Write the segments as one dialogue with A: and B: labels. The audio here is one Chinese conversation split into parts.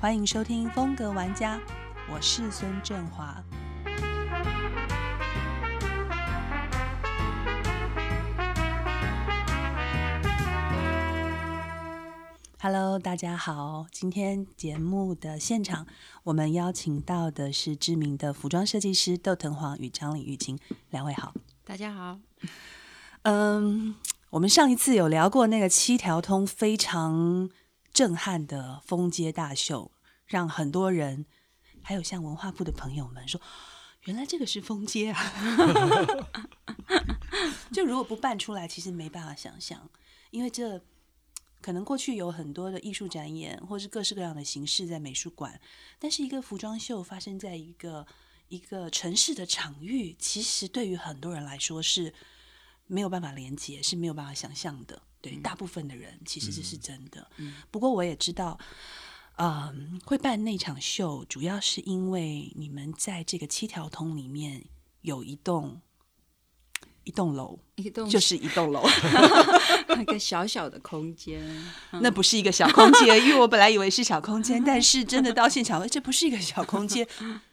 A: 欢迎收听风格玩家，我是孙振华。Hello，大家好，今天节目的现场，我们邀请到的是知名的服装设计师窦藤黄与张李玉琴两位好，
B: 大家好。
A: 嗯，我们上一次有聊过那个七条通非常震撼的封街大秀，让很多人，还有像文化部的朋友们说，原来这个是封街啊！就如果不办出来，其实没办法想象，因为这可能过去有很多的艺术展演，或是各式各样的形式在美术馆，但是一个服装秀发生在一个一个城市的场域，其实对于很多人来说是。没有办法连接，是没有办法想象的。对大部分的人，其实这是真的。不过我也知道，嗯，会办那场秀，主要是因为你们在这个七条通里面有一栋一栋楼，
B: 一栋
A: 就是一栋楼，
B: 一个小小的空间。
A: 那不是一个小空间，因为我本来以为是小空间，但是真的到现场，这不是一个小空间，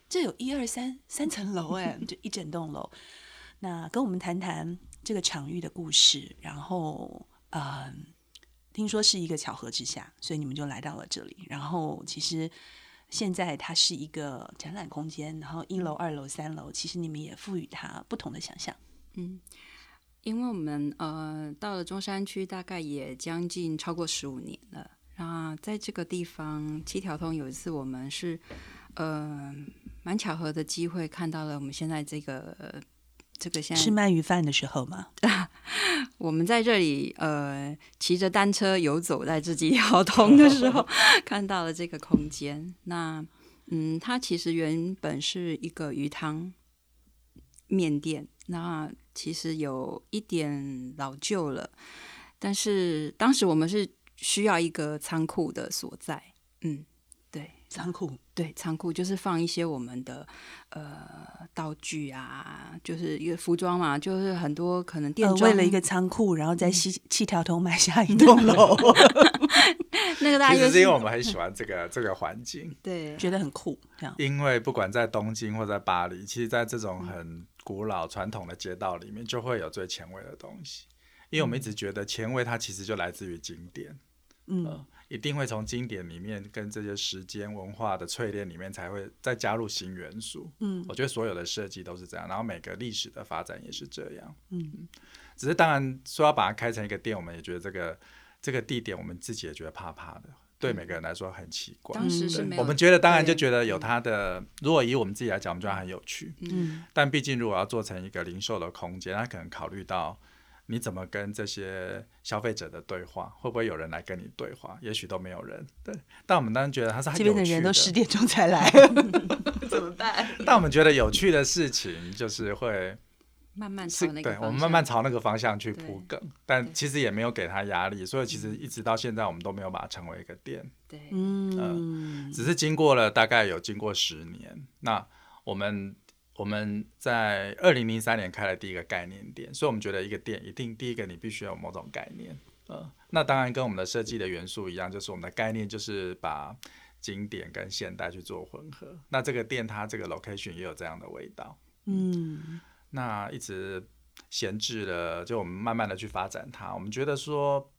A: 这有一二三三层楼，哎，就一整栋楼。那跟我们谈谈。这个场域的故事，然后嗯，听说是一个巧合之下，所以你们就来到了这里。然后其实现在它是一个展览空间，然后一楼、二楼、三楼，其实你们也赋予它不同的想象。
B: 嗯，因为我们呃到了中山区，大概也将近超过十五年了。那在这个地方，七条通有一次我们是呃蛮巧合的机会，看到了我们现在这个。这个现在
A: 吃鳗鱼饭的时候吗？
B: 我们在这里呃骑着单车游走在这几条通的时候，看到了这个空间。那嗯，它其实原本是一个鱼汤面店，那其实有一点老旧了，但是当时我们是需要一个仓库的所在，嗯。
A: 仓库
B: 对仓库就是放一些我们的呃道具啊，就是一个服装嘛，就是很多可能店
A: 为了一个仓库，然后在西七条通买下一栋楼。
B: 那个大家
C: 是因为我们很喜欢这个这个环境，
B: 对，
A: 觉得很酷。这样，
C: 因为不管在东京或在巴黎，其实，在这种很古老传统的街道里面，就会有最前卫的东西。因为我们一直觉得前卫，它其实就来自于经典。嗯。一定会从经典里面跟这些时间文化的淬炼里面，才会再加入新元素。嗯，我觉得所有的设计都是这样，然后每个历史的发展也是这样。嗯，只是当然说要把它开成一个店，我们也觉得这个这个地点，我们自己也觉得怕怕的，对每个人来说很奇怪。
B: 当时是没有，
C: 我们觉得当然就觉得有它的，如果以我们自己来讲，我们觉得很有趣。嗯，但毕竟如果要做成一个零售的空间，它可能考虑到。你怎么跟这些消费者的对话？会不会有人来跟你对话？也许都没有人。对，但我们当然觉得他是
A: 这边的人都十点钟才来，怎么办？
C: 但我们觉得有趣的事情就是会
B: 慢慢朝那个
C: 对，我们慢慢朝那个方向去铺梗。但其实也没有给他压力，所以其实一直到现在，我们都没有把它成为一个店。
B: 对，嗯，
C: 只是经过了大概有经过十年，那我们。我们在二零零三年开了第一个概念店，所以我们觉得一个店一定第一个你必须有某种概念，呃，那当然跟我们的设计的元素一样，就是我们的概念就是把经典跟现代去做混合。那这个店它这个 location 也有这样的味道，嗯，那一直闲置了，就我们慢慢的去发展它。我们觉得说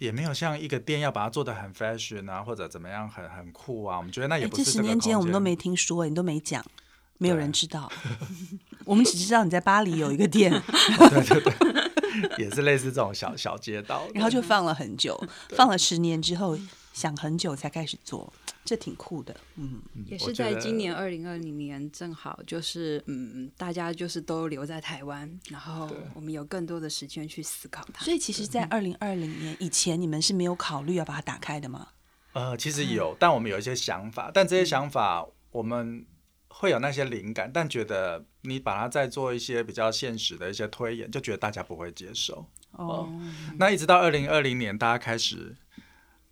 C: 也没有像一个店要把它做的很 fashion 啊，或者怎么样很很酷啊。我们觉得那也不是这
A: 十年间我们都没听说，你都没讲。没有人知道，我们只知道你在巴黎有一个店，
C: 对对对，也是类似这种小小街道，
A: 然后就放了很久，放了十年之后，想很久才开始做，这挺酷的，嗯，
B: 也是在今年二零二零年，正好就是嗯，大家就是都留在台湾，然后我们有更多的时间去思考它，
A: 所以其实，在二零二零年以前，你们是没有考虑要把它打开的吗？
C: 呃，其实有，但我们有一些想法，但这些想法我们。会有那些灵感，但觉得你把它再做一些比较现实的一些推演，就觉得大家不会接受。哦，那一直到二零二零年，大家开始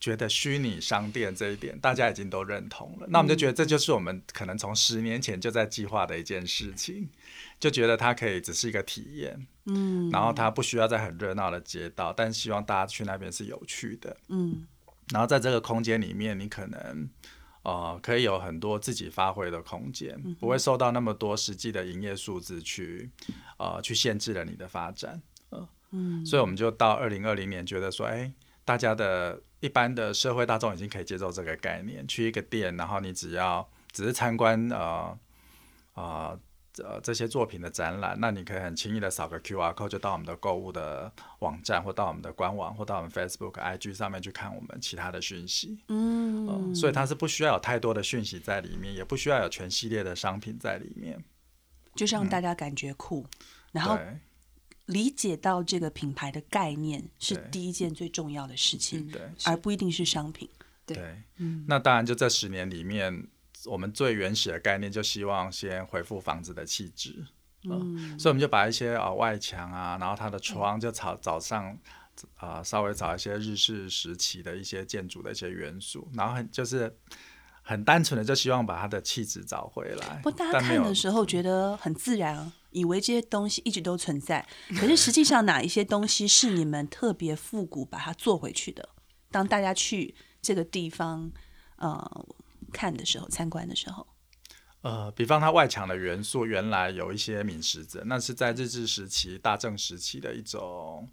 C: 觉得虚拟商店这一点，大家已经都认同了。那我们就觉得这就是我们可能从十年前就在计划的一件事情，就觉得它可以只是一个体验。嗯，然后它不需要在很热闹的街道，但希望大家去那边是有趣的。嗯，然后在这个空间里面，你可能。呃，可以有很多自己发挥的空间，不会受到那么多实际的营业数字去呃去限制了你的发展。嗯，所以我们就到二零二零年，觉得说，哎，大家的一般的社会大众已经可以接受这个概念，去一个店，然后你只要只是参观呃啊呃这些作品的展览，那你可以很轻易的扫个 Q R code 就到我们的购物的网站，或到我们的官网，或到我们 Facebook、IG 上面去看我们其他的讯息。嗯，所以它是不需要有太多的讯息在里面，也不需要有全系列的商品在里面，
A: 就让大家感觉酷，然后。理解到这个品牌的概念是第一件最重要的事情，
C: 对，
A: 而不一定是商品。
C: 对，嗯，那当然，就这十年里面，我们最原始的概念就希望先恢复房子的气质，嗯，所以我们就把一些啊外墙啊，然后它的窗就早早上啊稍微找一些日式时期的一些建筑的一些元素，然后很就是很单纯的就希望把它的气质找回来。
A: 不，大家看的时候觉得很自然啊。以为这些东西一直都存在，可是实际上哪一些东西是你们特别复古把它做回去的？当大家去这个地方呃看的时候，参观的时候，
C: 呃，比方它外墙的元素原来有一些闽石子，那是在日治时期、大正时期的一种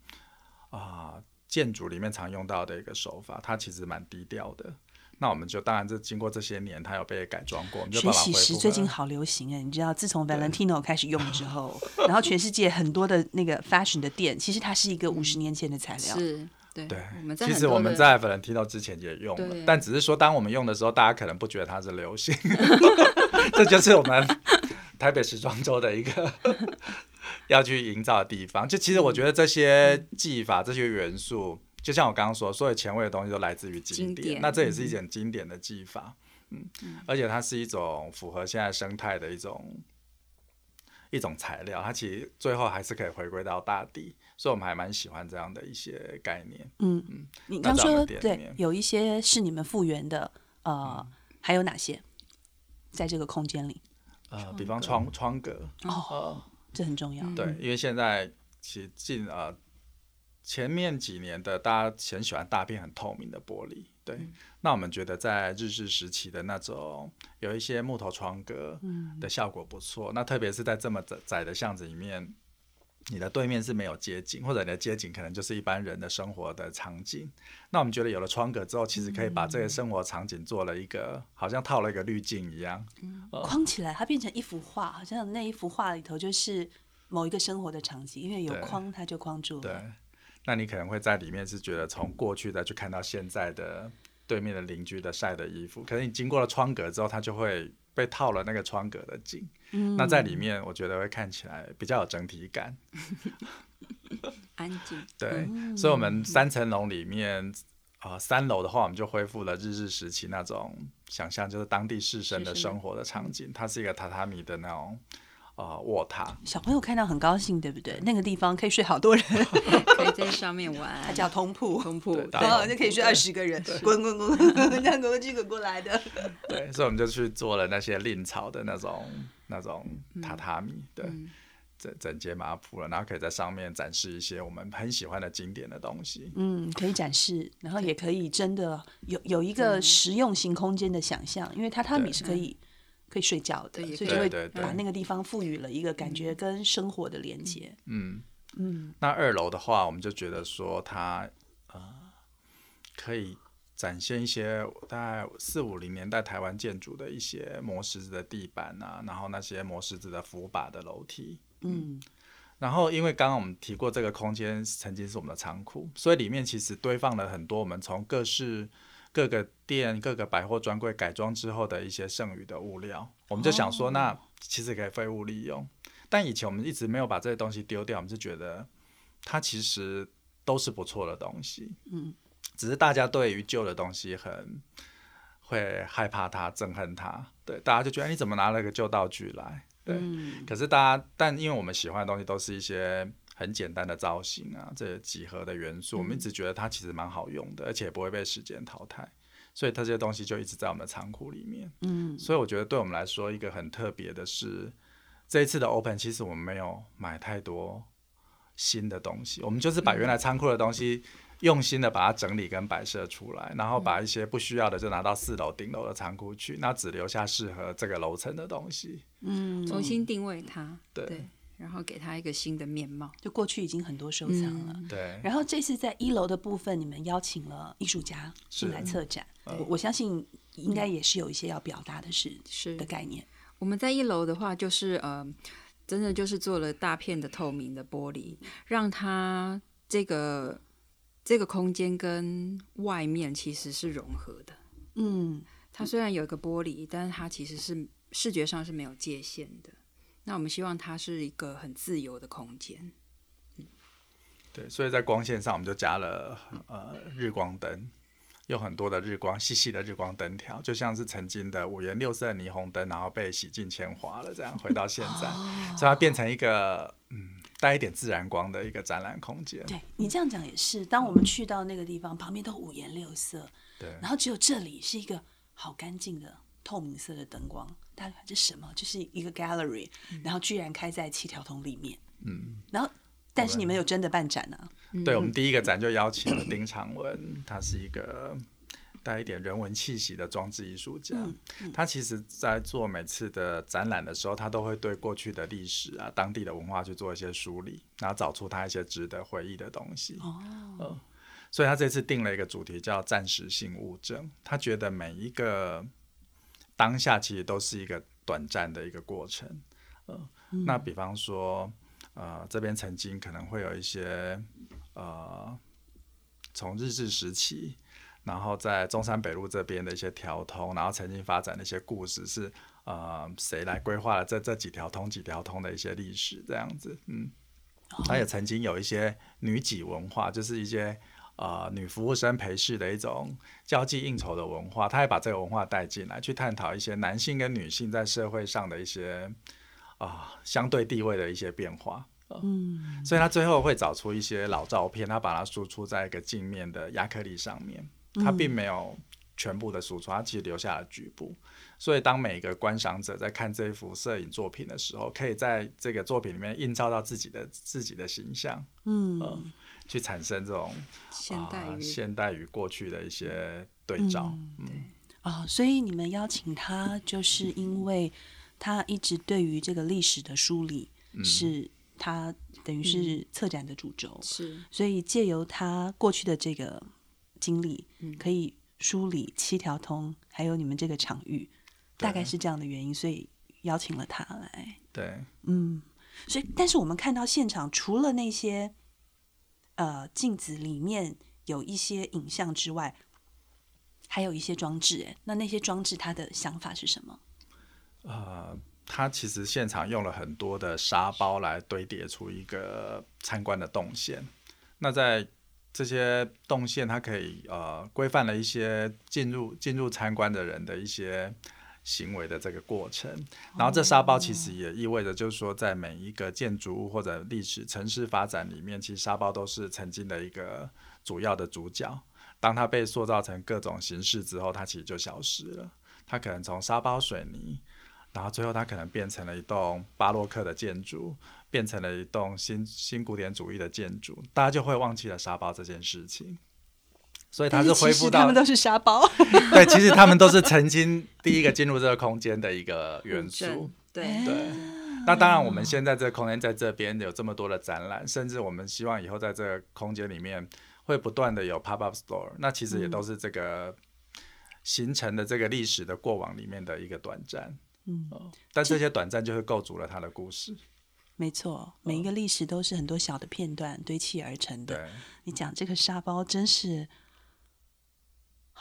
C: 啊建筑里面常用到的一个手法，它其实蛮低调的。那我们就当然，这经过这些年，它有被改装过。
A: 水洗石最近好流行哎，你知道，自从 Valentino 开始用之后，然后全世界很多的那个 fashion 的店，其实它是一个五十年前的材料。
B: 是，对。
C: 对，
B: 其
C: 实我们在 Valentino 之前也用了，但只是说，当我们用的时候，大家可能不觉得它是流行。这就是我们台北时装周的一个 要去营造的地方。就其实我觉得这些技法、这些元素。就像我刚刚说，所有前卫的东西都来自于经典，那这也是一种经典的技法，嗯，而且它是一种符合现在生态的一种一种材料，它其实最后还是可以回归到大地，所以我们还蛮喜欢这样的一些概念。
A: 嗯嗯，你刚说对，有一些是你们复原的，呃，还有哪些在这个空间里？
C: 呃，比方窗窗格
A: 哦，这很重要。
C: 对，因为现在其实近呃。前面几年的大家很喜欢大片很透明的玻璃，对。那我们觉得在日治时期的那种有一些木头窗格的效果不错。那特别是在这么窄窄的巷子里面，你的对面是没有街景，或者你的街景可能就是一般人的生活的场景。那我们觉得有了窗格之后，其实可以把这个生活场景做了一个好像套了一个滤镜一样，
A: 框起来，它变成一幅画，好像那一幅画里头就是某一个生活的场景，因为有框，它就框住了。
C: 对。那你可能会在里面是觉得从过去再去看到现在的对面的邻居的晒的衣服，可是你经过了窗格之后，它就会被套了那个窗格的景。嗯，那在里面我觉得会看起来比较有整体感，
B: 安静。
C: 对，所以，我们三层楼里面啊，三楼的话，我们就恢复了日治时期那种想象，就是当地士绅的生活的场景。它是一个榻榻米的那种。啊，卧榻，
A: 小朋友看到很高兴，对不对？那个地方可以睡好多人，
B: 可以在上面玩，
A: 它叫通铺，
B: 通铺，
A: 然后就可以睡二十个人，滚滚滚滚，这样滚过去滚过来的。
C: 对，所以我们就去做了那些令草的那种那种榻榻米，对，整整洁马铺了，然后可以在上面展示一些我们很喜欢的经典的东西。
A: 嗯，可以展示，然后也可以真的有有一个实用型空间的想象，因为榻榻米是可以。可以睡觉的，所以就会把那个地方赋予了一个感觉跟生活的连接。
C: 嗯嗯。那二楼的话，我们就觉得说它呃可以展现一些大概四五零年代台湾建筑的一些磨石子的地板啊，然后那些磨石子的扶把的楼梯。嗯。然后因为刚刚我们提过，这个空间曾经是我们的仓库，所以里面其实堆放了很多我们从各式。各个店、各个百货专柜改装之后的一些剩余的物料，我们就想说，那其实可以废物利用。但以前我们一直没有把这些东西丢掉，我们就觉得它其实都是不错的东西。嗯，只是大家对于旧的东西很会害怕它、憎恨它。对，大家就觉得你怎么拿了个旧道具来？对，可是大家，但因为我们喜欢的东西都是一些。很简单的造型啊，这几何的元素，我们一直觉得它其实蛮好用的，而且不会被时间淘汰，所以它这些东西就一直在我们的仓库里面。嗯，所以我觉得对我们来说，一个很特别的是，这一次的 Open，其实我们没有买太多新的东西，我们就是把原来仓库的东西用心的把它整理跟摆设出来，然后把一些不需要的就拿到四楼顶楼的仓库去，那只留下适合这个楼层的东西。
A: 嗯，
B: 重新定位它，
C: 对。
B: 对，然后给他一个新的面貌。
A: 就过去已经很多收藏了。
B: 嗯
C: 对，
A: 然后这次在一楼的部分，你们邀请了艺术家进来策展，我我相信应该也是有一些要表达的是
B: 是
A: 的概念。
B: 我们在一楼的话，就是呃，真的就是做了大片的透明的玻璃，让它这个这个空间跟外面其实是融合的。
A: 嗯，
B: 它虽然有一个玻璃，但是它其实是视觉上是没有界限的。那我们希望它是一个很自由的空间。
C: 对，所以在光线上我们就加了呃日光灯，有很多的日光细细的日光灯条，就像是曾经的五颜六色的霓虹灯，然后被洗尽铅华了，这样回到现在，所以它变成一个嗯带一点自然光的一个展览空间。
A: 对你这样讲也是。当我们去到那个地方，旁边都五颜六色，
C: 对
A: 然后只有这里是一个好干净的透明色的灯光。大家看这什么？就是一个 gallery，然后居然开在七条通里面。
C: 嗯，
A: 然后，但是你们有真的办展啊？
C: 对，我们第一个展就邀请了丁长文，他是一个带一点人文气息的装置艺术家。他其实，在做每次的展览的时候，他都会对过去的历史啊、当地的文化去做一些梳理，然后找出他一些值得回忆的东西。
A: 哦，
C: 所以他这次定了一个主题叫暂时性物证。他觉得每一个当下其实都是一个短暂的一个过程。呃，那比方说，呃，这边曾经可能会有一些呃，从日治时期，然后在中山北路这边的一些条通，然后曾经发展的一些故事是呃谁来规划了这这几条通几条通的一些历史这样子，嗯。他也曾经有一些女几文化，就是一些呃女服务生陪侍的一种交际应酬的文化，他也把这个文化带进来，去探讨一些男性跟女性在社会上的一些啊、相对地位的一些变化。
A: 嗯，
C: 所以他最后会找出一些老照片，他把它输出在一个镜面的亚克力上面，他并没有全部的输出，他其实留下了局部。所以当每一个观赏者在看这一幅摄影作品的时候，可以在这个作品里面映照到自己的自己的形象，
A: 嗯，
C: 嗯去产生这种
B: 现代
C: 现代与过去的一些对照。嗯
A: 哦，所以你们邀请他，就是因为他一直对于这个历史的梳理是他等于是策展的主轴，
B: 是。
A: 所以借由他过去的这个经历，可以梳理七条通，还有你们这个场域，大概是这样的原因，所以邀请了他来。
C: 对，
A: 嗯，所以但是我们看到现场，除了那些呃镜子里面有一些影像之外，还有一些装置。哎，那那些装置他的想法是什么？
C: 呃，他其实现场用了很多的沙包来堆叠出一个参观的动线。那在这些动线，它可以呃规范了一些进入进入参观的人的一些行为的这个过程。然后这沙包其实也意味着，就是说，在每一个建筑物或者历史城市发展里面，其实沙包都是曾经的一个主要的主角。当它被塑造成各种形式之后，它其实就消失了。它可能从沙包水泥，然后最后它可能变成了一栋巴洛克的建筑，变成了一栋新新古典主义的建筑，大家就会忘记了沙包这件事情。所以它
A: 是
C: 恢复到
A: 实他们都是沙包。
C: 对，其实他们都是曾经第一个进入这个空间的一个元素。
B: 对
C: 对，那当然，我们现在这个空间在这边有这么多的展览，甚至我们希望以后在这个空间里面会不断的有 pop up store，那其实也都是这个形成的这个历史的过往里面的一个短暂。
A: 嗯，
C: 但这些短暂就是构筑了它的故事。
A: 没错，每一个历史都是很多小的片段堆砌而成的。
C: 对，
A: 你讲这个沙包真是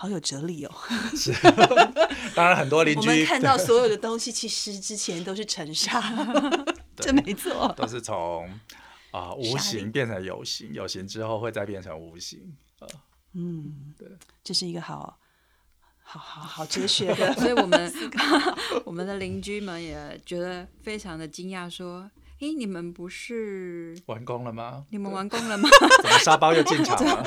A: 好有哲理哦。
C: 是当然很多邻
A: 我们
C: 居
A: 看到所有的东西，其实之前都是尘沙，这没错。
C: 都是从啊、无形变成有形，有形之后会再变成无形。
A: 嗯，
C: 对，
A: 这是一个好好好好哲学的。
B: 所以我们我们的邻居们也觉得非常的惊讶，说：“诶，你们不是
C: 完工了吗？
B: 你们完工了吗
C: 怎么沙包又进场了？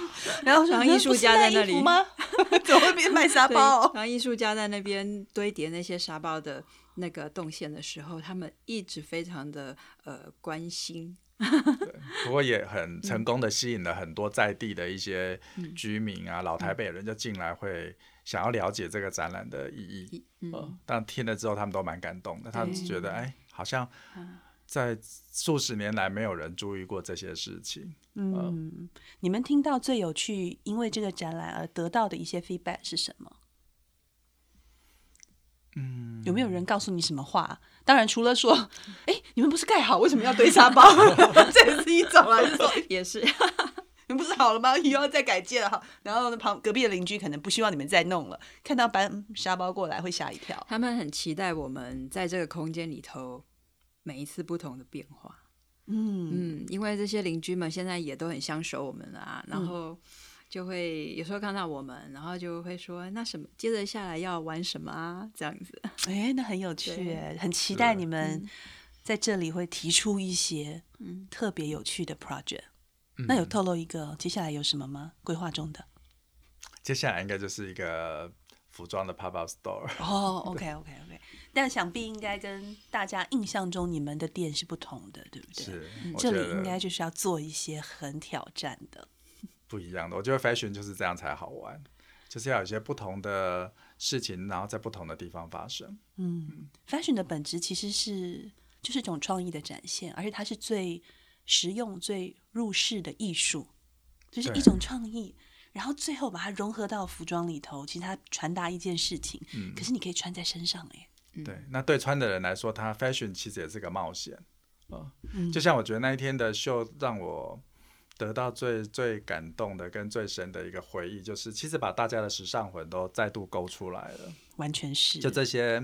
A: 然后说
B: 然后艺术家在那里
A: 吗？怎么会变卖？”沙，包？
B: 然后艺术家在那边堆叠那些沙包的那个动线的时候，他们一直非常的呃关心，
C: 对，不过也很成功的吸引了很多在地的一些居民啊，老台北人就进来会想要了解这个展览的意义。嗯，但听了之后他们都蛮感动的，他们觉得哎，好像在数十年来没有人注意过这些事情。
A: 嗯，你们听到最有趣，因为这个展览而得到的一些 feedback 是什么？
C: 嗯，
A: 有没有人告诉你什么话？当然，除了说，哎，你们不是盖好，为什么要堆沙包？这也是一种啊，就说
B: 也是，
A: 你们不是好了吗？又要再改建了，然后旁隔壁的邻居可能不希望你们再弄了，看到搬沙包过来会吓一跳。
B: 他们很期待我们在这个空间里头每一次不同的变化。
A: 嗯
B: 嗯，因为这些邻居们现在也都很相熟我们啊，然后就会有时候看到我们，然后就会说那什么，接着下来要玩什么啊？这样子，
A: 哎，那很有趣，很期待你们在这里会提出一些特别有趣的 project。那有透露一个接下来有什么吗？规划中的？
C: 接下来应该就是一个服装的 pop up store。
A: 哦，OK OK OK。但想必应该跟大家印象中你们的店是不同的，对不对？
C: 是，
A: 这里应该就是要做一些很挑战的，
C: 不一样的。我觉得 fashion 就是这样才好玩，就是要有一些不同的事情，然后在不同的地方发生。
A: 嗯，fashion 的本质其实是就是一种创意的展现，而且它是最实用、最入世的艺术，就是一种创意，然后最后把它融合到服装里头，其实它传达一件事情。嗯，可是你可以穿在身上，哎。
C: 对，那对穿的人来说，他 fashion 其实也是个冒险嗯，就像我觉得那一天的秀让我得到最最感动的跟最深的一个回忆，就是其实把大家的时尚魂都再度勾出来了。
A: 完全是，
C: 就这些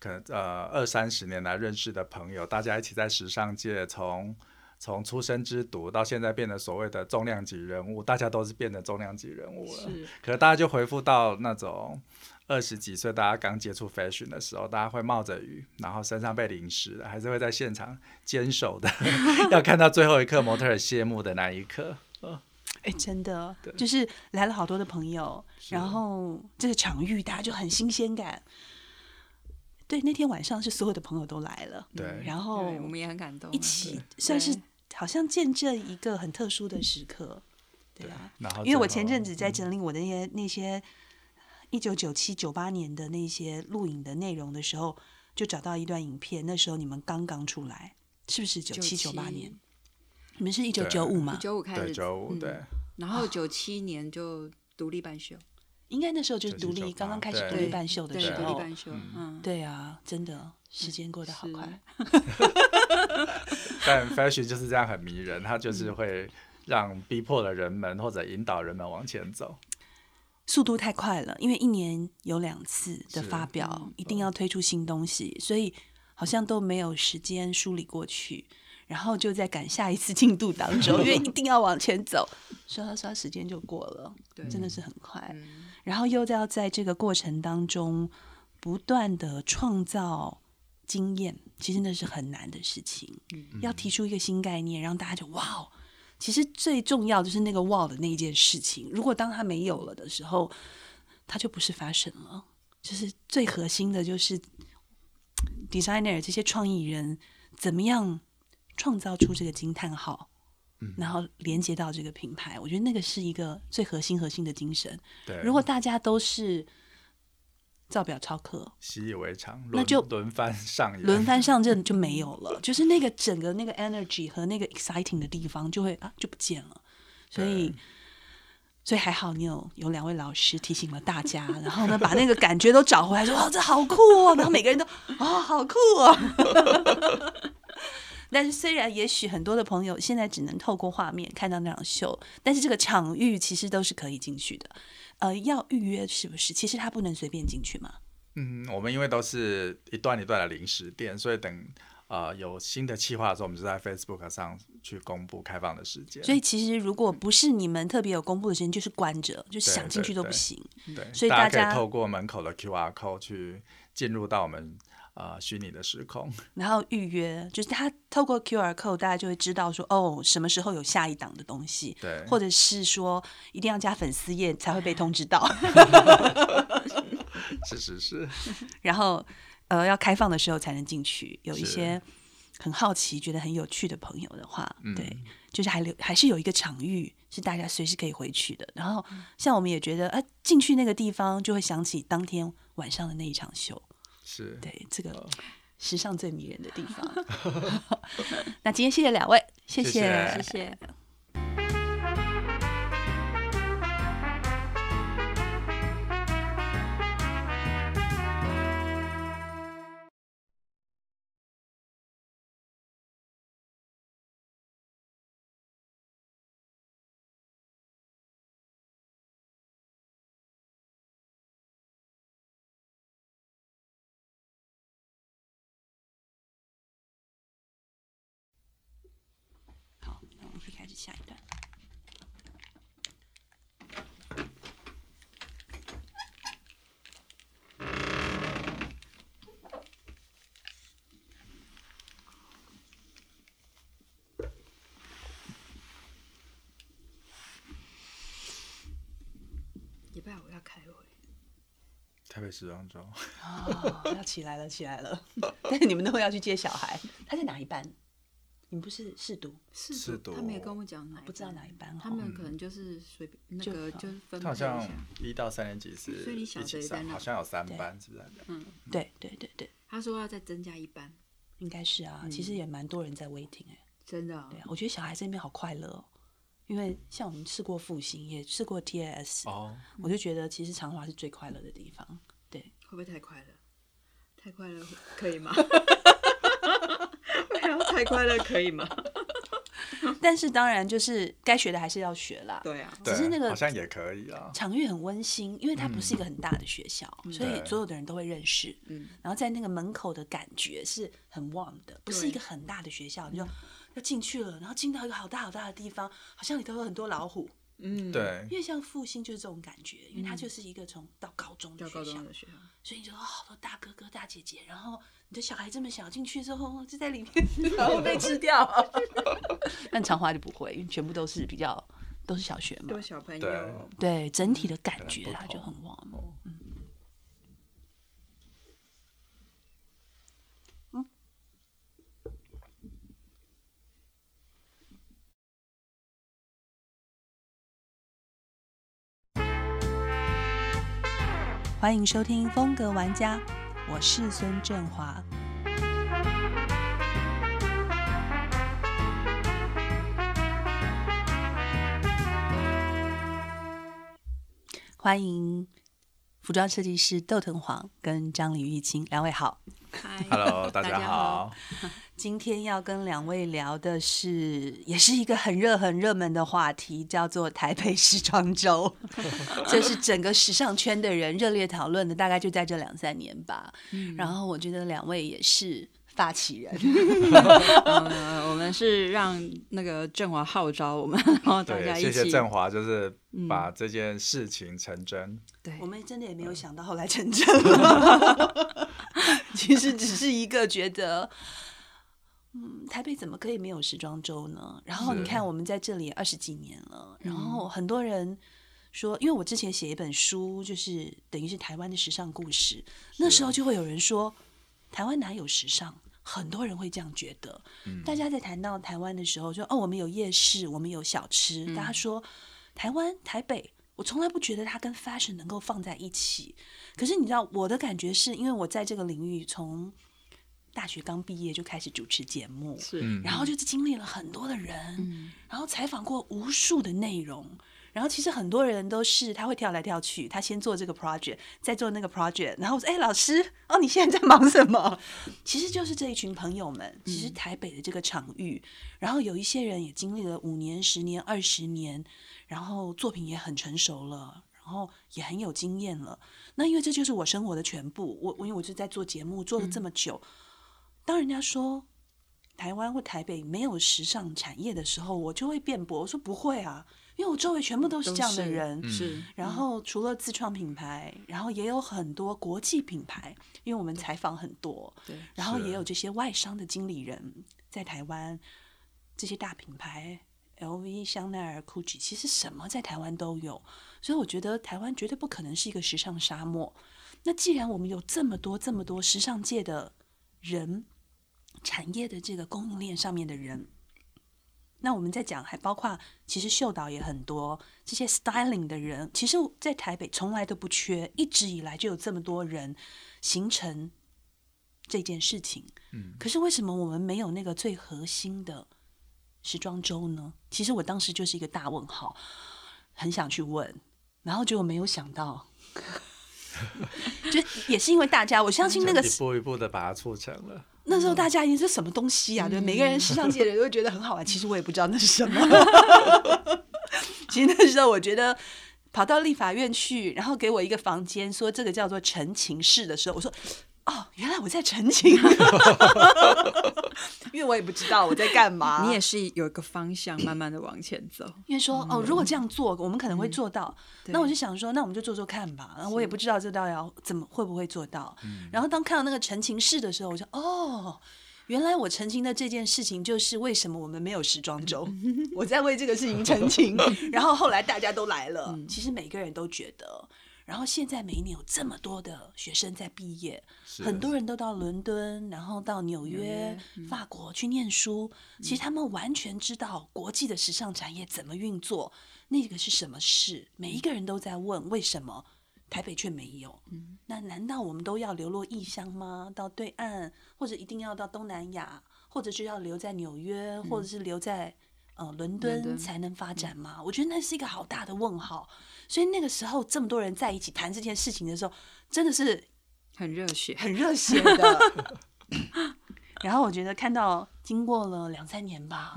C: 可能呃二三十年来认识的朋友，大家一起在时尚界从从出生之犊到现在变得所谓的重量级人物，大家都是变得重量级人物了。是，可是大家就回复到那种。二十几岁，大家刚接触 fashion 的时候，大家会冒着雨，然后身上被淋湿，还是会在现场坚守的，要看到最后一刻模特儿谢幕的那一刻。
A: 哎，真的，就是来了好多的朋友，然后这个场域大家就很新鲜感。对，那天晚上是所有的朋友都来了，
C: 对，
A: 然后
B: 我们也很感动，
A: 一起算是好像见证一个很特殊的时刻。对啊，然后因为我前阵子在整理我的那些那些。一九九七九八年的那些录影的内容的时候，就找到一段影片。那时候你们刚刚出来，是不是九七九八年？你们是一九九五吗？
B: 九五开始，
C: 九五对。
B: 然后九七年就独立办秀，
A: 应该那时候就是独立刚刚开始独立办秀的时候。
B: 独立办秀，嗯，
A: 对啊，真的时间过得好快。
C: 但 fashion 就是这样很迷人，它就是会让逼迫了人们或者引导人们往前走。
A: 速度太快了，因为一年有两次的发表，一定要推出新东西，所以好像都没有时间梳理过去，然后就在赶下一次进度当中，因为一定要往前走，刷刷刷，时间就过了，真的是很快。然后又要在这个过程当中不断的创造经验，其实那是很难的事情。要提出一个新概念，让大家就哇哦。其实最重要就是那个 wall 的那一件事情。如果当它没有了的时候，它就不是 fashion 了。就是最核心的，就是 designer 这些创意人怎么样创造出这个惊叹号，然后连接到这个品牌。我觉得那个是一个最核心核心的精神。
C: 对，
A: 如果大家都是。照表超课，
C: 习以为常，
A: 那就
C: 轮番上演，
A: 轮番上阵就没有了。就是那个整个那个 energy 和那个 exciting 的地方就会啊就不见了。所以，所以还好你有有两位老师提醒了大家，然后呢把那个感觉都找回来，说哦这好酷哦，然后每个人都哦好酷哦。但是虽然也许很多的朋友现在只能透过画面看到那场秀，但是这个场域其实都是可以进去的。呃，要预约是不是？其实他不能随便进去吗？
C: 嗯，我们因为都是一段一段的临时店，所以等呃有新的计划的时候，我们就在 Facebook 上去公布开放的时间。
A: 所以其实如果不是你们特别有公布的时间，就是关着，就想进去都不行。
C: 对，
A: 所以大
C: 家可以透过门口的 QR code 去进入到我们。啊，虚拟的时空，
A: 然后预约，就是他透过 QR code，大家就会知道说，哦，什么时候有下一档的东西，
C: 对，
A: 或者是说一定要加粉丝页才会被通知到，
C: 是 是是，
A: 然后呃，要开放的时候才能进去，有一些很好奇、觉得很有趣的朋友的话，
C: 嗯。
A: 对，就是还留还是有一个场域是大家随时可以回去的。然后像我们也觉得，啊，进去那个地方就会想起当天晚上的那一场秀，
C: 是，
A: 对，这个时尚最迷人的地方。那今天谢谢两位，谢。
C: 谢谢
B: 谢
A: 开始下一段。
B: 礼拜五要开会，
C: 台北时装周，
A: 哦，要起来了，起来了。但是你们都会要去接小孩，他在哪一班？你不是试读，
B: 是
C: 是的
B: 他没有跟我讲哪，
A: 不知道哪一班哦
B: 他们可能就是随便那个就是分
C: 好
B: 一下
C: 像。一到三年级是
B: 所以你小
C: 一起上，
B: 的也在那
C: 好像有三班，是不是嗯？
A: 对对对对，
B: 他说要再增加一班，
A: 应该是啊。其实也蛮多人在 waiting 哎、
B: 真的、哦
A: 对啊，我觉得小孩子那边好快乐哦，因为像我们试过复兴，也试过 TAS，、
C: 哦，
A: 我就觉得其实长华是最快乐的地方。对，
B: 会不会太快乐？太快乐可以吗？太快乐可以吗？
A: 但是当然就是该学的还是要学啦。
B: 对啊，
A: 只是那个
C: 好像也可以啊。
A: 场域很温馨，因为它不是一个很大的学校，所以所有的人都会认识。
B: 嗯，
A: 然后在那个门口的感觉是很 warm 的，不是一个很大的学校，你就要进去了，然后进到一个好大好大的地方，好像里头有很多老虎。
B: 嗯，
C: 对
A: 因，为像复兴就是这种感觉，因为它就是一个从到高中的
B: 到高
A: 学校
B: 中，的学校，
A: 所以你就有好多大哥哥大姐姐，然后你的小孩这么小进去之后就在里面，然后被吃掉。但长华就不会，因为全部都是比较都是小学嘛
B: 都，小朋友，
A: 对整体的感
C: 很
A: 觉
C: 不同
A: 它就很 warm。欢迎收听风格玩家，我是孙振华。欢迎服装设计师窦藤黄跟张李玉清两位好。
B: 嗨
C: Hello，大家
B: 家
C: 好。
A: 今天要跟两位聊的是，也是一个很热很热门的话题，叫做台北时装周。这是整个时尚圈的人热烈讨论的，大概就在这两三年吧。然后我觉得两位也是发起人，
B: 呃，我们是让那个振华号召我们，然后大家，一起，
C: 谢谢振华，就是把这件事情成真。
B: 对
A: 我，们真的也没有想到后来成真了。其实只是一个觉得。嗯，台北怎么可以没有时装周呢？然后你看，我们在这里二十几年了，然后很多人说，因为我之前写一本书，就是等于是台湾的时尚故事，那时候就会有人说，台湾哪有时尚？很多人会这样觉得。大家在谈到台湾的时候，就哦，我们有夜市，我们有小吃，大家说台湾台北。我从来不觉得它跟 fashion 能够放在一起，可是你知道我的感觉是因为我在这个领域从大学刚毕业就开始主持节目，
B: 是，
C: 嗯。
A: 然后就是经历了很多的人，然后采访过无数的内容，然后其实很多人都是他会跳来跳去，他先做这个 project，再做那个 project，然后我说：“哎、老师，哦，你现在在忙什么？” 其实就是这一群朋友们，其实台北的这个场域，然后有一些人也经历了五年、十年、二十年，然后作品也很成熟了。然后也很有经验了，那因为这就是我生活的全部。我我因为我就在做节目做了这么久，当人家说台湾或台北没有时尚产业的时候，我就会辩驳，我说不会啊，因为我周围全部都是这样的人。
B: 是，
A: 然后除了自创品牌，然后也有很多国际品牌，因为我们采访很多，
B: 对，
A: 然后也有这些外商的经理人在台湾，这些大品牌，LV、香奈儿、GUCCI，其实什么在台湾都有，所以我觉得台湾绝对不可能是一个时尚沙漠。那既然我们有这么多这么多时尚界的人，产业的这个供应链上面的人。那我们在讲，还包括其实秀导也很多，这些 styling 的人，其实在台北从来都不缺，一直以来就有这么多人形成这件事情。
C: 嗯，
A: 可是为什么我们没有那个最核心的时装周呢？其实我当时就是一个大问号，很想去问，然后结果没有想到，就也是因为大家，我相信那个
C: 一步一步的把它促成了。
A: 那时候大家已经是什么东西啊？对，每个人时尚界的人都会觉得很好玩。其实我也不知道那是什么。其实那时候我觉得跑到立法院去，然后给我一个房间，说这个叫做陈情室的时候，我说哦，原来我在澄清，因为我也不知道我在干嘛。
B: 你也是有一个方向，慢慢的往前走。
A: 因为说哦，如果这样做，我们可能会做到。
B: 对
A: 那我就想说，那我们就做做看吧。然后我也不知道这到底要怎么会不会做到。然后当看到那个陈情室的时候，我就哦，原来我澄清的这件事情就是为什么我们没有时装周，我在为这个事情澄清。然后后来大家都来了，其实每个人都觉得。然后现在每一年有这么多的学生在毕业，很多人都到伦敦，然后到纽约、法国去念书。其实他们完全知道国际的时尚产业怎么运作，那个是什么事。每一个人都在问为什么台北却没有。那难道我们都要流落异乡吗？到对岸，或者一定要到东南亚，或者就要留在纽约，或者是留在呃伦敦
B: 敦
A: 才能发展吗？我觉得那是一个好大的问号。所以那个时候这么多人在一起谈这件事情的时候，真的是
B: 很热血，
A: 很热血的。然后我觉得看到经过了两三年吧，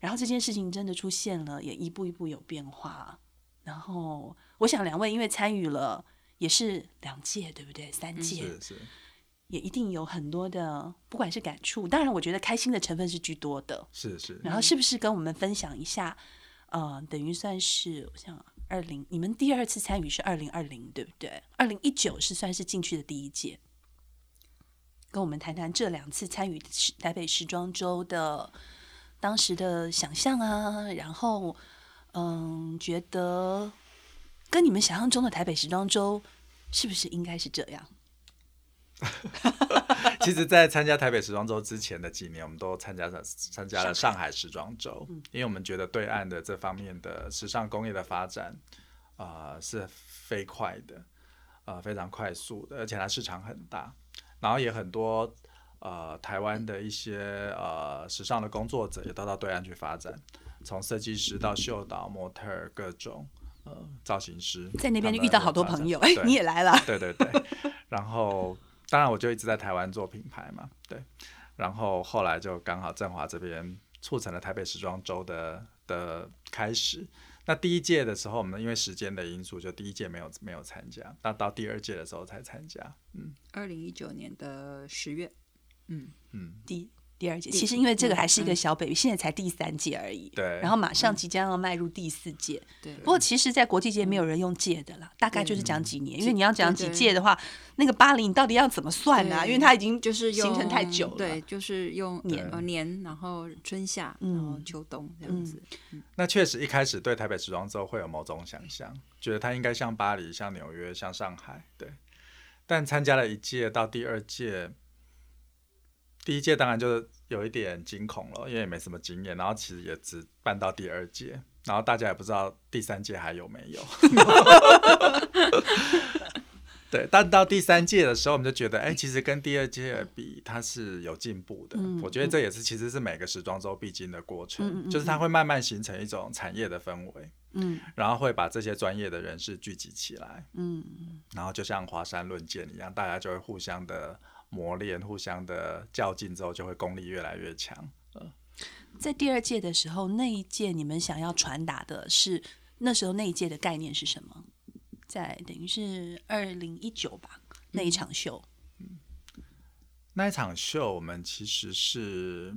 A: 然后这件事情真的出现了，也一步一步有变化。然后我想两位因为参与了也是两届，对不对？三届、也一定有很多的，不管是感触，当然我觉得开心的成分是居多的。
C: 是是，
A: 然后是不是跟我们分享一下？呃，等于算是我想二零，你们第二次参与是二零二零，对不对？二零一九是算是进去的第一届，跟我们谈谈这两次参与台北时装周的当时的想象啊，然后嗯，觉得跟你们想象中的台北时装周是不是应该是这样？
C: 其实，在参加台北时装周之前的几年，我们都参加了参加了上海。时装周，因为我们觉得对岸的这方面的时尚工业的发展啊、呃是飞快的，呃非常快速的，而且它市场很大，然后也很多呃台湾的一些呃时尚的工作者也都到对岸去发展，从设计师到秀导、模特儿各种呃造型师，
A: 在那边就遇到好多朋友，哎，你也来了，
C: 对对对，然后当然我就一直在台湾做品牌嘛，对，然后后来就刚好振华这边促成了台北时装周的的开始。那第一届的时候，我们因为时间的因素，就第一届没有没有参加，那到第二届的时候才参加。嗯
B: 二零一九年的十月，
C: 嗯嗯，
A: 第第二届，其实因为这个还是一个
B: 嗯。
A: 小 baby，、现在才第三届而已。
C: 对。
A: 然后马上即将要迈入第四届。
B: 对，
A: 不过其实，在国际界没有人用届的啦，大概就是讲几年，因为你要讲几届的话，那个巴黎你到底要怎么算呢、
B: 对
A: 因为它已经
B: 就是
A: 形成太久了。
B: 对，就是用
A: 年。
B: 呃年，然后春夏，
A: 嗯。
B: 然后秋冬这样子。
C: 那确实一开始对台北时装周会有某种想象，觉得它应该像巴黎、像纽约、像上海，对。但参加了一届到第二届，第一届当然就是有一点惊恐了，因为也没什么经验，然后其实也只办到第二届，然后大家也不知道第三届还有没有。对，但到第三届的时候，我们就觉得，哎、其实跟第二届比，它是有进步的。
A: 嗯
C: 我觉得这也是其实是每个时装周必经的过程，
A: 嗯嗯嗯
C: 就是它会慢慢形成一种产业的氛围，
A: 嗯
C: 然后会把这些专业的人士聚集起来，
A: 嗯，
C: 然后就像华山论剑一样，大家就会互相的磨练、互相的较劲，之后就会功力越来越强。
A: 在第二届的时候，那一届你们想要传达的是那时候那一届的概念是什么？在等于是二零一九吧那一场秀，
C: 那一场秀，我们其实是，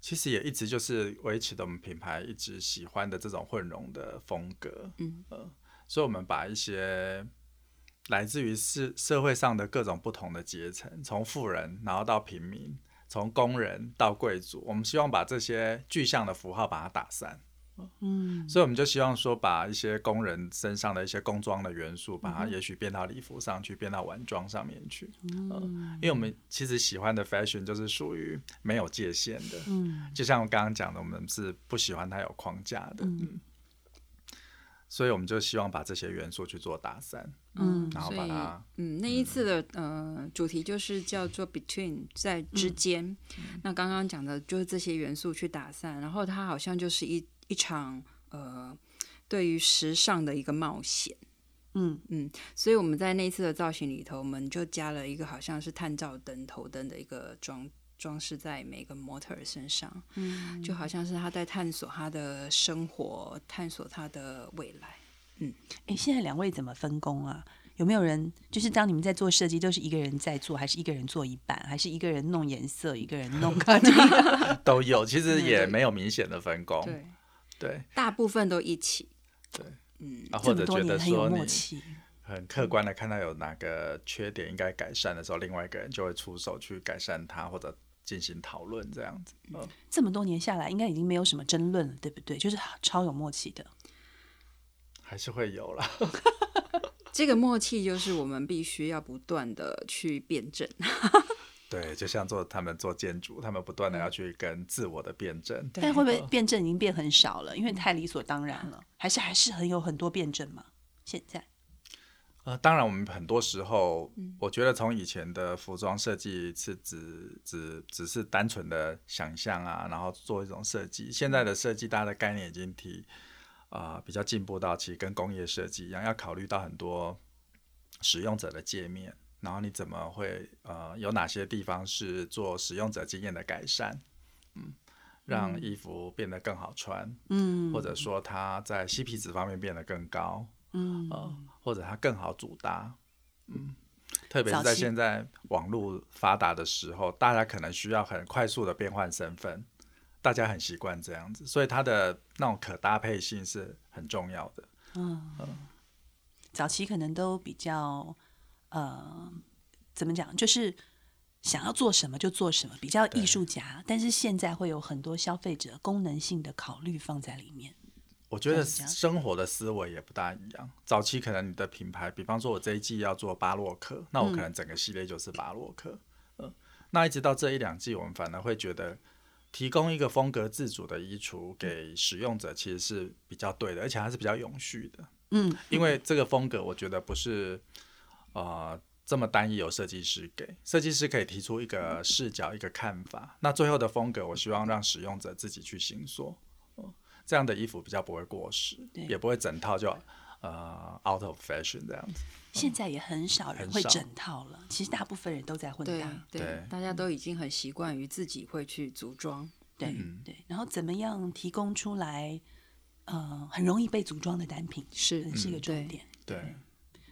C: 其实也一直就是维持的我们品牌一直喜欢的这种混融的风格。
B: 嗯
C: 呃，所以我们把一些来自于社社会上的各种不同的阶层，从富人然后到平民，从工人到贵族，我们希望把这些具象的符号把它打散。
A: 嗯，
C: 所以我们就希望说，把一些工人身上的一些工装的元素，把它也许变到礼服上去，变到晚装上面去。嗯，因为我们其实喜欢的 fashion 就是属于没有界限的。
A: 嗯，
C: 就像我刚刚讲的，我们是不喜欢它有框架的。嗯，所以我们就希望把这些元素去做打散。
A: 嗯
C: 然后把它
B: 嗯，那一次的呃主题就是叫做 between 在之间。
C: 嗯
B: 那刚刚讲的就是这些元素去打散，然后它好像就是一一场呃对于时尚的一个冒险。
A: 嗯
B: 所以我们在那一次的造型里头，我们就加了一个好像是探照灯头灯的一个装装饰在每个模特儿身上，
A: 嗯，
B: 就好像是他在探索他的生活，探索他的未来。
A: 嗯哎，现在两位怎么分工啊？有没有人就是当你们在做设计，都是一个人在做，还是一个人做一半，还是一个人弄颜色，一个人弄？
C: 都有，其实也没有明显的分工。
B: 对，
C: 对
B: 大部分都一起。
C: 对，
B: 嗯，
C: 或者觉得
A: 很有
C: 说你
A: 默契。
C: 很客观的看到有哪个缺点应该改善的时候，另外一个人就会出手去改善它，或者进行讨论这样子。嗯，
A: 这么多年下来，应该已经没有什么争论了，对不对？就是超有默契的。
C: 还是会有了。
B: 这个默契就是我们必须要不断的去辩证。
C: 对，就像做他们做建筑，他们不断的要去跟自我的辩证。
A: 但会不会辩证已经变很少了？因为太理所当然了，还是还是很有很多辩证嘛？现在，
C: 呃，当然，我们很多时候，我觉得从以前的服装设计是只只只是单纯的想象啊，然后做一种设计。现在的设计，大家的概念已经提啊、比较进步到，其实跟工业设计一样，要考虑到很多使用者的界面，然后你怎么会呃有哪些地方是做使用者经验的改善，嗯，让衣服变得更好穿，
A: 嗯。
C: 或者说它在 CP 值方面变得更高，
A: 嗯。
C: 呃，或者它更好组搭，嗯，特别是在现在网络发达的时候，大家可能需要很快速的变换身份，大家很习惯这样子，所以它的那种可搭配性是很重要的。
A: 嗯早期可能都比较呃，怎么讲，就是想要做什么就做什么，比较艺术家。但是现在会有很多消费者功能性的考虑放在里面。
C: 我觉得生活的思维也不大一样。早期可能你的品牌，比方说我这一季要做巴洛克，那我可能整个系列就是巴洛克。嗯、那一直到这一两季，我们反而会觉得提供一个风格自主的衣橱给使用者，其实是比较对的，而且还是比较永续的。
A: 嗯，
C: 因为这个风格，我觉得不是呃这么单一，由设计师给设计师可以提出一个视角、一个看法，那最后的风格，我希望让使用者自己去形塑。哦这样的衣服比较不会过时，
A: 对
C: 也不会整套就呃 out of fashion 这样子。
A: 现在也很少人会整套了。其实大部分人都在混搭。
B: 对
C: 对，
B: 大家都已经很习惯于自己会去组装。
A: 对、
C: 嗯
A: 对，然后怎么样提供出来，呃，很容易被组装的单品，
B: 是
A: 是一个重
B: 对
A: 点。
C: 对，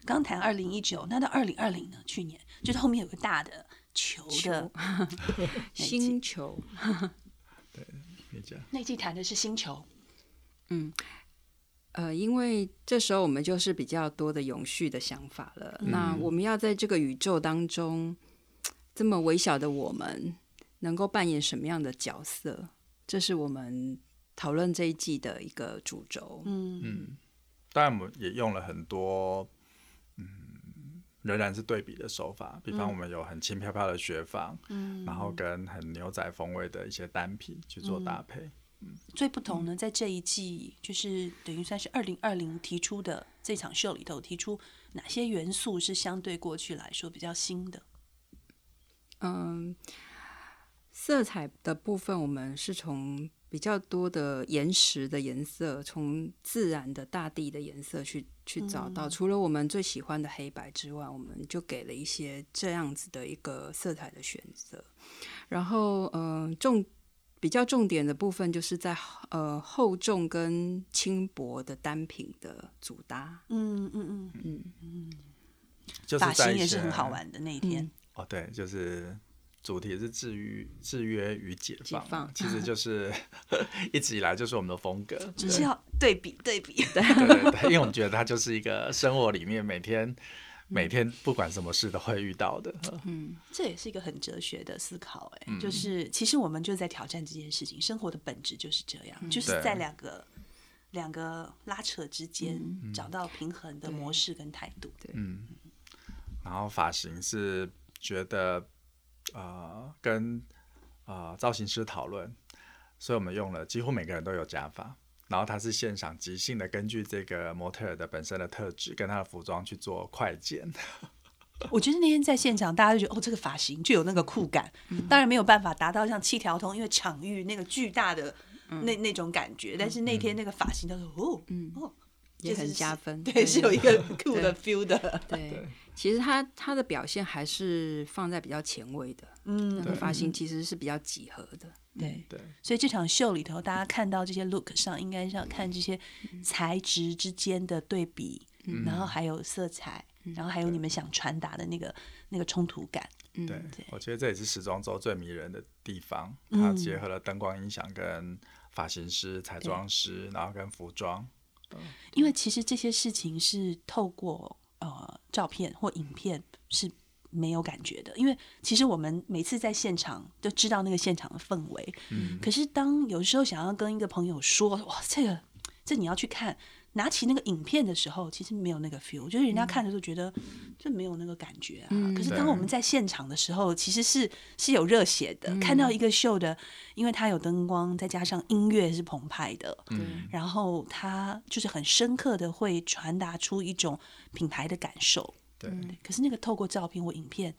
A: 刚谈二零一九，那到二零二零呢？去年就是后面有个大的球的
B: 星球，
C: 可以这样。
A: 那季谈的是星球，
B: 呃，因为这时候我们就是比较多的永续的想法了。那我们要在这个宇宙当中，这么微小的我们，能够扮演什么样的角色？这是我们讨论这一季的一个主轴。
A: 嗯
C: 嗯，当然我们也用了很多，嗯，仍然是对比的手法，比方我们有很轻飘飘的雪纺，
A: 嗯，
C: 然后跟很牛仔风味的一些单品去做搭配。
A: 最不同呢，在这一季就是等于算是二零二零提出的这场秀里头，提出哪些元素是相对过去来说比较新的？
B: 嗯，色彩的部分，我们是从比较多的岩石的颜色，从自然的大地的颜色去去找到。除了我们最喜欢的黑白之外，我们就给了一些这样子的一个色彩的选择。然后，嗯、重比较重点的部分就是在呃厚重跟轻薄的单品的组搭。
A: 嗯嗯嗯嗯。
C: 嗯，就是
A: 发型也是很好玩的那一天。
C: 哦，对，就是主题是制约、制约与解放，
B: 解放
C: 其实 就是 一直以来就是我们的风格，
A: 只是要对比对比，
C: 对对对，因为我们觉得它就是一个生活里面每天每天不管什么事都会遇到的，
B: 嗯，
A: 这也是一个很哲学的思考、哎、
C: 嗯。
A: 就是其实我们就在挑战这件事情，生活的本质就是这样，就是在两个两个拉扯之间找到平衡的模式跟态度。
C: 嗯，然后发型是觉得呃跟呃造型师讨论，所以我们用了几乎每个人都有假发，然后他是现场即兴的，根据这个模特儿的本身的特质跟他的服装去做快剪。
A: 我觉得那天在现场，大家就觉得哦，这个发型就有那个酷感。当然没有办法达到像七条通，因为场域那个巨大的那那种感觉。但是那天那个发型，他说哦，嗯哦，
B: 也很
A: 就是
B: 加分。
A: 对，是有一个酷 的 feel 的。
B: 对，其实他他的表现还是放在比较前卫的，
A: 嗯
B: 那个发型其实是比较几何的。
A: 对。
C: 对，
A: 所以这场秀里头，大家看到这些 look 上，应该是要看这些材质之间的对比，然后还有色彩，然后还有你们想传达的那个那个冲突感。
B: 嗯
C: 对
A: 对，
C: 我觉得这也是时装周最迷人的地方，
A: 嗯
C: 它结合了灯光音响跟发型师、彩妆师，然后跟服装。
A: 因为其实这些事情是透过呃照片或影片是没有感觉的，因为其实我们每次在现场都知道那个现场的氛围，
C: 嗯
A: 可是当有时候想要跟一个朋友说哇这个这你要去看。拿起那个影片的时候，其实没有那个 feel，就是人家看的时候觉得这没有那个感觉啊。可是当我们在现场的时候，其实是是有热血的。看到一个秀的，因为它有灯光，再加上音乐是澎湃的，
C: 嗯，
A: 然后它就是很深刻的会传达出一种品牌的感受。
C: 对，
A: 对可是那个透过照片或影片，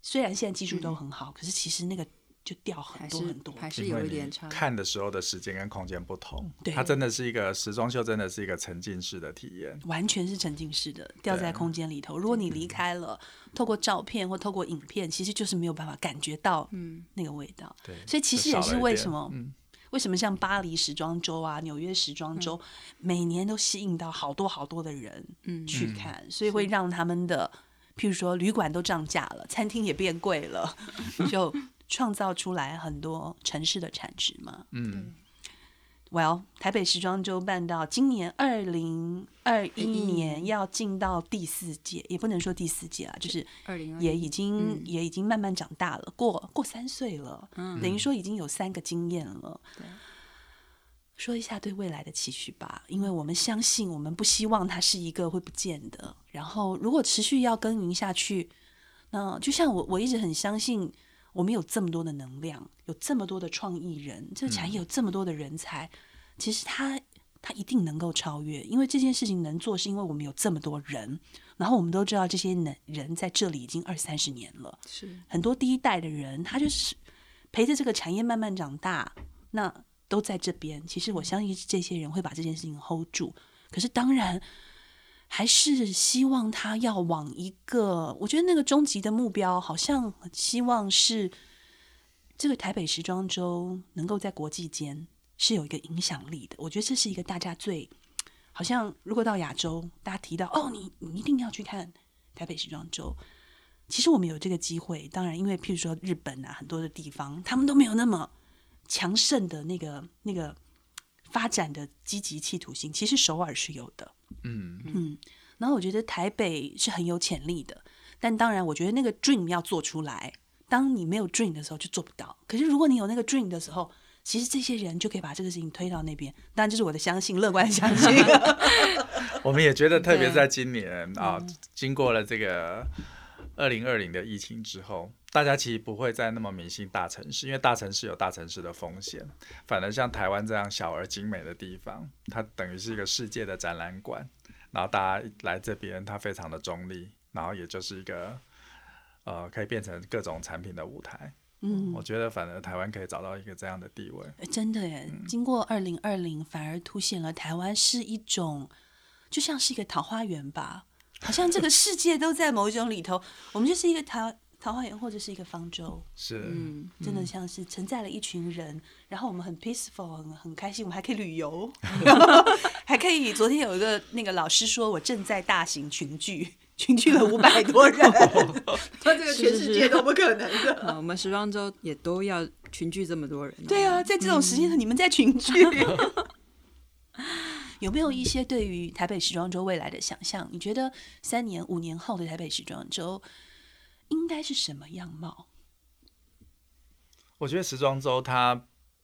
A: 虽然现在技术都很好，可是其实那个就掉很多很多。
B: 还是有一点差。
C: 看的时候的时间跟空间不同，
A: 对
C: 它真的是一个时装秀，真的是一个沉浸式的体验。
A: 完全是沉浸式的，掉在空间里头。如果你离开了，透过照片或透过影片，其实就是没有办法感觉到嗯那个味道。
C: 对，
A: 所以其实也是为什么
C: 嗯，
A: 为什么像巴黎时装周啊、纽约时装周，每年都吸引到好多好多的人嗯去看，所以会让他们的，譬如说旅馆都涨价了，餐厅也变贵了，就创造出来很多城市的产值嘛。
C: 嗯
A: ，Well，台北时装周办到今年二零二一年要进到第四届，也不能说第四届啊，就是
B: 二零
A: 也已经、也已经慢慢长大了，过过三岁了，嗯。等于说已经有三个经验了。说一下对未来的期许吧，因为我们相信，我们不希望它是一个会不见的。然后，如果持续要耕耘下去，那就像我我一直很相信，我们有这么多的能量，有这么多的创意人，这个产业有这么多的人才，其实他他一定能够超越，因为这件事情能做，是因为我们有这么多人，然后我们都知道这些能人在这里已经二三十年了，
B: 是。
A: 很多第一代的人，他就是陪着这个产业慢慢长大，那都在这边。其实我相信这些人会把这件事情 hold 住，可是当然还是希望他要往一个，我觉得那个终极的目标，好像希望是这个台北时装周能够在国际间是有一个影响力的。我觉得这是一个大家最好像，如果到亚洲，大家提到哦，你你一定要去看台北时装周。其实我们有这个机会，当然，因为譬如说日本啊，很多的地方他们都没有那么强盛的那个那个发展的积极企图心，其实首尔是有的。
C: 嗯
A: 嗯，然后我觉得台北是很有潜力的，但当然，我觉得那个 dream 要做出来。当你没有 dream 的时候，就做不到。可是如果你有那个 dream 的时候，其实这些人就可以把这个事情推到那边。当然，这是我的相信，乐观相信。
C: 我们也觉得，特别
B: 对
C: 在今年啊，经过了这个二零二零的疫情之后，大家其实不会再那么迷信大城市，因为大城市有大城市的风险。反而像台湾这样小而精美的地方，它等于是一个世界的展览馆，然后大家来这边，它非常的中立，然后也就是一个呃，可以变成各种产品的舞台。
A: 嗯，
C: 我觉得反而台湾可以找到一个这样的地位。
A: 诶真的耶，经过二零二零，反而凸显了台湾是一种，就像是一个桃花源吧，好像这个世界都在某一种里头，我们就是一个桃桃花源或者是一个方舟，
C: 是，
B: 嗯，
A: 真的像是承载了一群人，然后我们很 peaceful，很很开心，我们还可以旅游，还可以。昨天有一个那个老师说，我正在大型群聚，群聚了五百多人，说 这个全世界都不可能的。
B: 呃我们时装周也都要群聚这么多人、
A: 对，啊，在这种时间，你们在群聚，有没有一些对于台北时装周未来的想象？你觉得三年、五年后的台北时装周应该是什么样貌？
C: 我觉得时装周它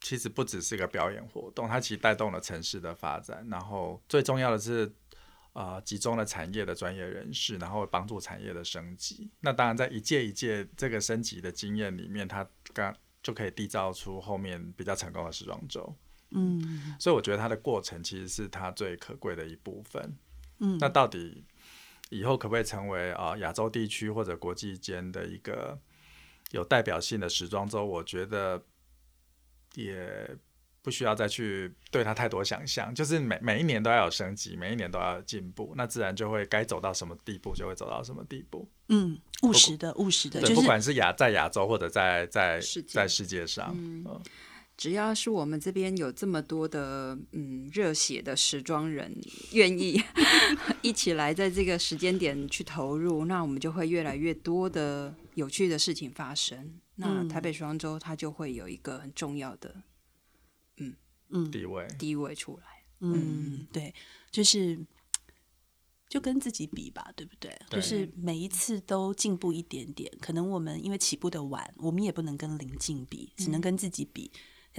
C: 其其实不只是一个表演活动，它其实带动了城市的发展。然后最重要的是，呃，集中了产业的专业人士，然后帮助产业的升级。那当然，在一届一届这个升级的经验里面，它刚就可以缔造出后面比较成功的时装周。
A: 嗯
C: 所以我觉得它的过程其实是它最可贵的一部分。
A: 嗯，
C: 那到底以后可不可以成为啊亚洲地区或者国际间的一个有代表性的时装周？我觉得也不需要再去对它太多想象，就是每每一年都要有升级，每一年都要有进步，那自然就会该走到什么地步就会走到什么地步。
A: 嗯，务实的务实的，
C: 不
A: 就是
C: 管是亚在亚洲或者在在在世界上，嗯
B: 只要是我们这边有这么多的嗯热血的时装人愿意 一起来在这个时间点去投入，那我们就会越来越多的有趣的事情发生。那
A: 嗯
B: 台北时装周它就会有一个很重要的
A: 嗯嗯
C: 地位。
B: 地位出来。
A: 嗯，对，就是就跟自己比吧，对不对？
C: 对
A: 就是每一次都进步一点点。可能我们因为起步的晚，我们也不能跟邻近比，只能跟自己比。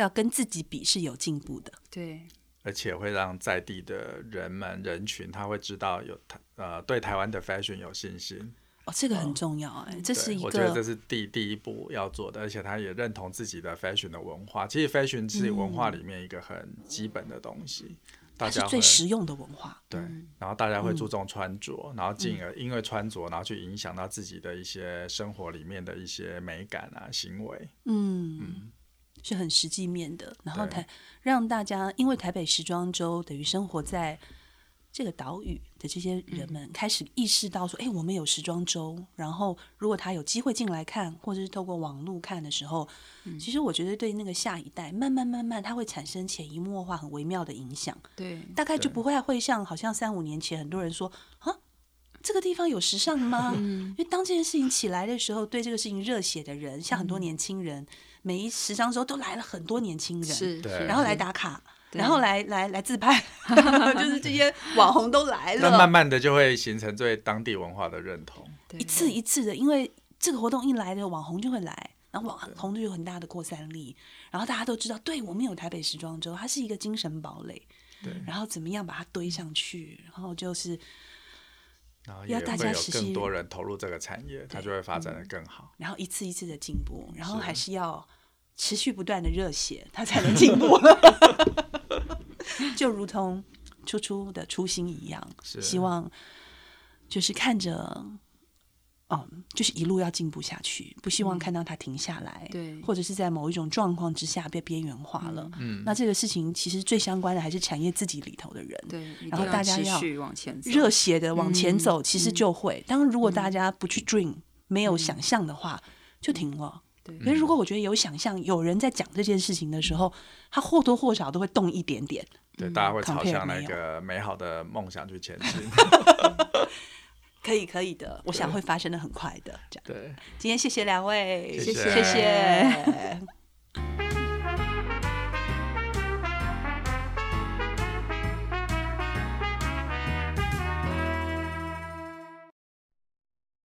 A: 要跟自己比是有进步的。
B: 对，
C: 而且会让在地的人们人群，他会知道有台呃对台湾的 fashion 有信心。
A: 哦，这个很重要哎、这是一个
C: 我觉得这是第第一步要做的，而且他也认同自己的 fashion 的文化。其实 fashion 是文化里面一个很基本的东西，大
A: 它是
C: 家
A: 最实用的文化。
C: 对，
A: 嗯
C: 然后大家会注重穿着，然后进而因为穿着，然后去影响到自己的一些生活里面的一些美感啊行为。
A: 嗯嗯，是很实际面的。然后台让大家，因为台北时装周等于生活在这个岛屿的这些人们开始意识到说，哎、我们有时装周。然后如果他有机会进来看，或者是透过网络看的时候，其实我觉得对那个下一代，慢慢慢慢，它会产生潜移默化、很微妙的影响。
B: 对，
A: 大概就不会会像好像三五年前很多人说啊，这个地方有时尚吗？因为当这件事情起来的时候，对这个事情热血的人，像很多年轻人，每一时装周都来了很多年轻人，
B: 是，是
A: 然后来打卡，然后来来来自拍，就是这些网红都来
C: 那慢，慢的就会形成对当地文化的认同。
A: 一次一次的，因为这个活动一来的网红就会来。然后网红就有很大的扩散力，然后大家都知道，对我们有台北时装周，它是一个精神堡垒。
C: 对，
A: 然后怎么样把它堆上去，然后就是
C: 然后也
A: 要大家有
C: 更多人投入这个产业，它就会发展的更好。
A: 然后一次一次的进步，然后还是要持续不断的热血，它才能进步。就如同初初的初心一样，希望就是看着，嗯，就是一路要进步下去，不希望看到它停下来，
B: 对
A: 或者是在某一种状况之下被边缘化了。
C: 嗯，
A: 那这个事情其实最相关的还是产业自己里头的人，
B: 对，
A: 然后大家要
B: 往前走，
A: 热血的往前
B: 嗯
A: 走，其实就会。当然，如果大家不去 dream，没有想象的话，就停了。可是如果我觉得有想象，有人在讲这件事情的时候，他或多或少都会动一点点。
C: 对，大家会朝向那个美好的梦想去前进。
A: 可以，可以的。我想会发生的很快的。这样
C: 对，
A: 今天谢谢两位，
C: 谢谢，
A: 谢谢。